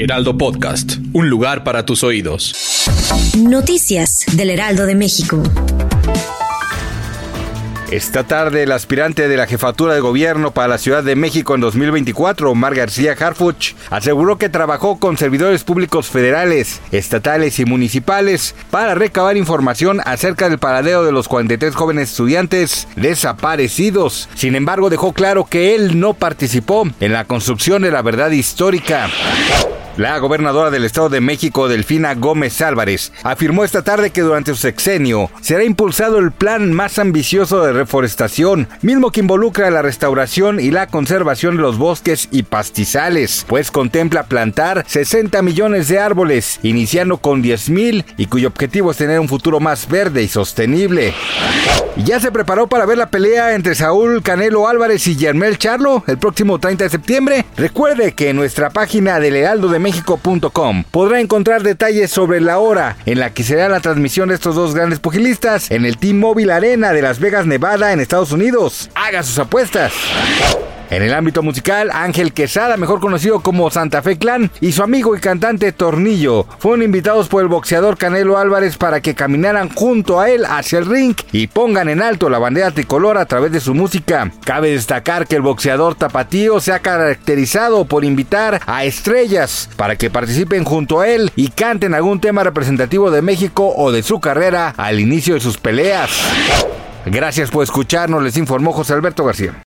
Heraldo Podcast. Un lugar para tus oídos. Noticias del Heraldo de México. Esta tarde, el aspirante de la jefatura de gobierno para la Ciudad de México en 2024, Omar García Harfuch, aseguró que trabajó con servidores públicos federales, estatales y municipales para recabar información acerca del paradero de los 43 jóvenes estudiantes desaparecidos. Sin embargo, dejó claro que él no participó en la construcción de la verdad histórica. La gobernadora del Estado de México, Delfina Gómez Álvarez, afirmó esta tarde que durante su sexenio será impulsado el plan más ambicioso de reforestación, mismo que involucra la restauración y la conservación de los bosques y pastizales, pues contempla plantar 60 millones de árboles, iniciando con 10 mil y cuyo objetivo es tener un futuro más verde y sostenible. Ya se preparó para ver la pelea entre Saúl Canelo Álvarez y Yermel Charlo el próximo 30 de septiembre. Recuerde que en nuestra página del Heraldo de Podrá encontrar detalles sobre la hora en la que será la transmisión de estos dos grandes pugilistas en el T-Mobile Arena de Las Vegas, Nevada, en Estados Unidos. Haga sus apuestas. En el ámbito musical, Ángel Quesada, mejor conocido como Santa Fe Clan, y su amigo y cantante Tornillo fueron invitados por el boxeador Canelo Álvarez para que caminaran junto a él hacia el ring y pongan en alto la bandera tricolor a través de su música. Cabe destacar que el boxeador tapatío se ha caracterizado por invitar a estrellas para que participen junto a él y canten algún tema representativo de México o de su carrera al inicio de sus peleas. Gracias por escucharnos, les informó José Alberto García.